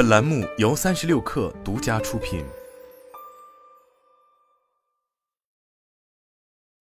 本栏目由三十六氪独家出品。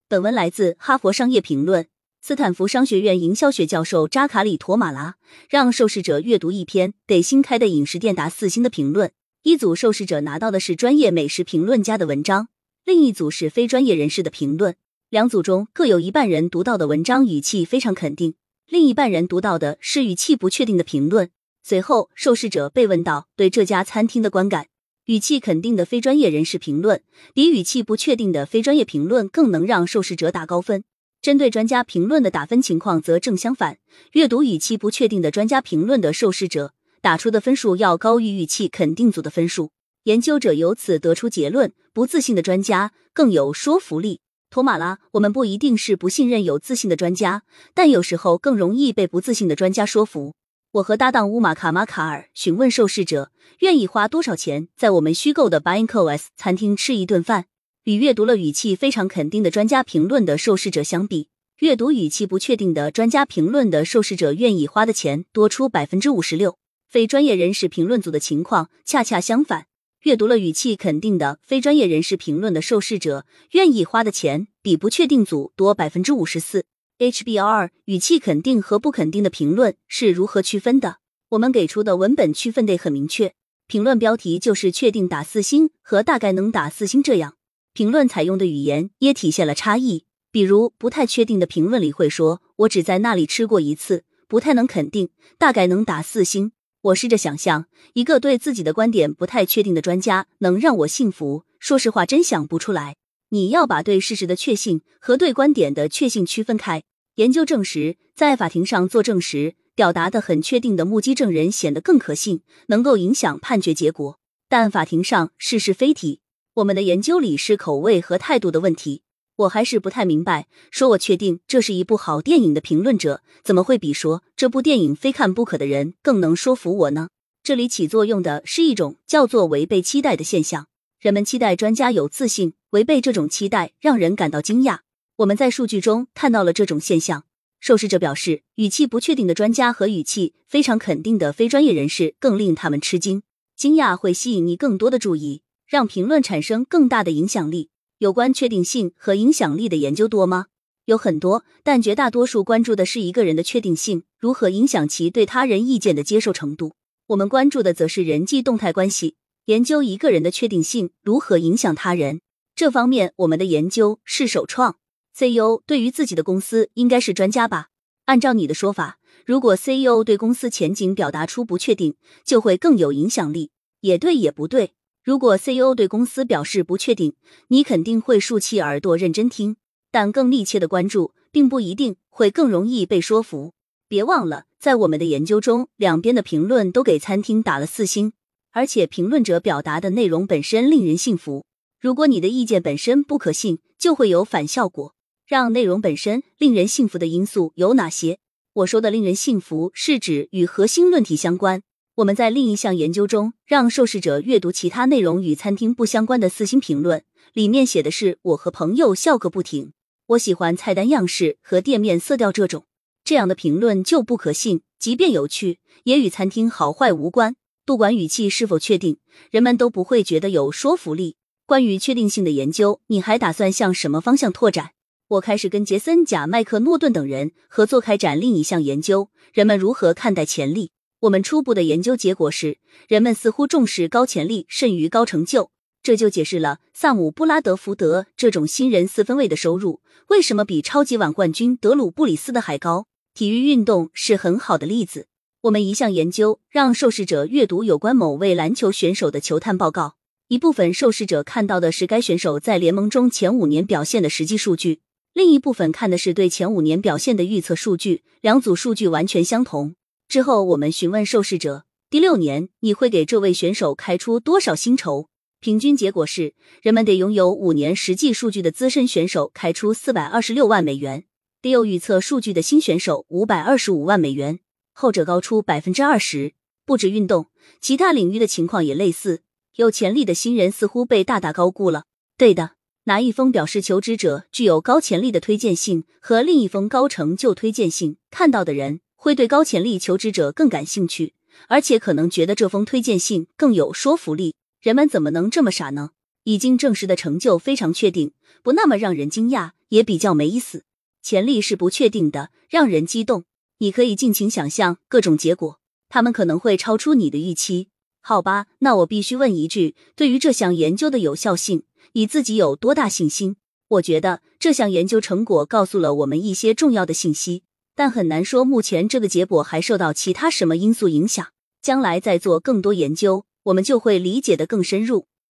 本文来自《哈佛商业评论》。斯坦福商学院营销学教授扎卡里·托马拉让受试者阅读一篇给新开的饮食店打四星的评论。一组受试者拿到的是专业美食评论家的文章，另一组是非专业人士的评论。两组中各有一半人读到的文章语气非常肯定，另一半人读到的是语气不确定的评论。随后，受试者被问到对这家餐厅的观感，语气肯定的非专业人士评论比语气不确定的非专业评论更能让受试者打高分。针对专家评论的打分情况则正相反，阅读语气不确定的专家评论的受试者。打出的分数要高于语气肯定组的分数，研究者由此得出结论：不自信的专家更有说服力。托马拉，我们不一定是不信任有自信的专家，但有时候更容易被不自信的专家说服。我和搭档乌玛卡马卡尔询问受试者愿意花多少钱在我们虚构的 Buyingcos 餐厅吃一顿饭。与阅读了语气非常肯定的专家评论的受试者相比，阅读语气不确定的专家评论的受试者愿意花的钱多出百分之五十六。非专业人士评论组的情况恰恰相反，阅读了语气肯定的非专业人士评论的受试者愿意花的钱比不确定组多百分之五十四。HBR 语气肯定和不肯定的评论是如何区分的？我们给出的文本区分得很明确，评论标题就是确定打四星和大概能打四星这样。评论采用的语言也体现了差异，比如不太确定的评论里会说“我只在那里吃过一次”，不太能肯定，大概能打四星。我试着想象一个对自己的观点不太确定的专家能让我信服。说实话，真想不出来。你要把对事实的确信和对观点的确信区分开。研究证实，在法庭上作证时，表达的很确定的目击证人显得更可信，能够影响判决结果。但法庭上是是非题。我们的研究里是口味和态度的问题。我还是不太明白，说我确定这是一部好电影的评论者，怎么会比说这部电影非看不可的人更能说服我呢？这里起作用的是一种叫做违背期待的现象。人们期待专家有自信，违背这种期待让人感到惊讶。我们在数据中看到了这种现象。受试者表示，语气不确定的专家和语气非常肯定的非专业人士更令他们吃惊。惊讶会吸引你更多的注意，让评论产生更大的影响力。有关确定性和影响力的研究多吗？有很多，但绝大多数关注的是一个人的确定性如何影响其对他人意见的接受程度。我们关注的则是人际动态关系，研究一个人的确定性如何影响他人。这方面，我们的研究是首创。CEO 对于自己的公司应该是专家吧？按照你的说法，如果 CEO 对公司前景表达出不确定，就会更有影响力。也对，也不对。如果 CEO 对公司表示不确定，你肯定会竖起耳朵认真听，但更密切的关注并不一定会更容易被说服。别忘了，在我们的研究中，两边的评论都给餐厅打了四星，而且评论者表达的内容本身令人信服。如果你的意见本身不可信，就会有反效果。让内容本身令人信服的因素有哪些？我说的令人信服，是指与核心论题相关。我们在另一项研究中，让受试者阅读其他内容与餐厅不相关的四星评论，里面写的是“我和朋友笑个不停”，我喜欢菜单样式和店面色调这种，这样的评论就不可信，即便有趣，也与餐厅好坏无关。不管语气是否确定，人们都不会觉得有说服力。关于确定性的研究，你还打算向什么方向拓展？我开始跟杰森·贾麦克诺顿等人合作开展另一项研究：人们如何看待潜力。我们初步的研究结果是，人们似乎重视高潜力甚于高成就，这就解释了萨姆布拉德福德这种新人四分卫的收入为什么比超级碗冠军德鲁布里斯的还高。体育运动是很好的例子。我们一项研究让受试者阅读有关某位篮球选手的球探报告，一部分受试者看到的是该选手在联盟中前五年表现的实际数据，另一部分看的是对前五年表现的预测数据，两组数据完全相同。之后，我们询问受试者：第六年你会给这位选手开出多少薪酬？平均结果是，人们得拥有五年实际数据的资深选手开出四百二十六万美元，得有预测数据的新选手五百二十五万美元，后者高出百分之二十。不止运动，其他领域的情况也类似。有潜力的新人似乎被大大高估了。对的，拿一封表示求职者具有高潜力的推荐信和另一封高成就推荐信，看到的人。会对高潜力求职者更感兴趣，而且可能觉得这封推荐信更有说服力。人们怎么能这么傻呢？已经证实的成就非常确定，不那么让人惊讶，也比较没意思。潜力是不确定的，让人激动。你可以尽情想象各种结果，他们可能会超出你的预期。好吧，那我必须问一句：对于这项研究的有效性，你自己有多大信心？我觉得这项研究成果告诉了我们一些重要的信息，但很难说目前这个结果还受到其他什么因素影响。将来再做更多研究，我们就会理解的更深入。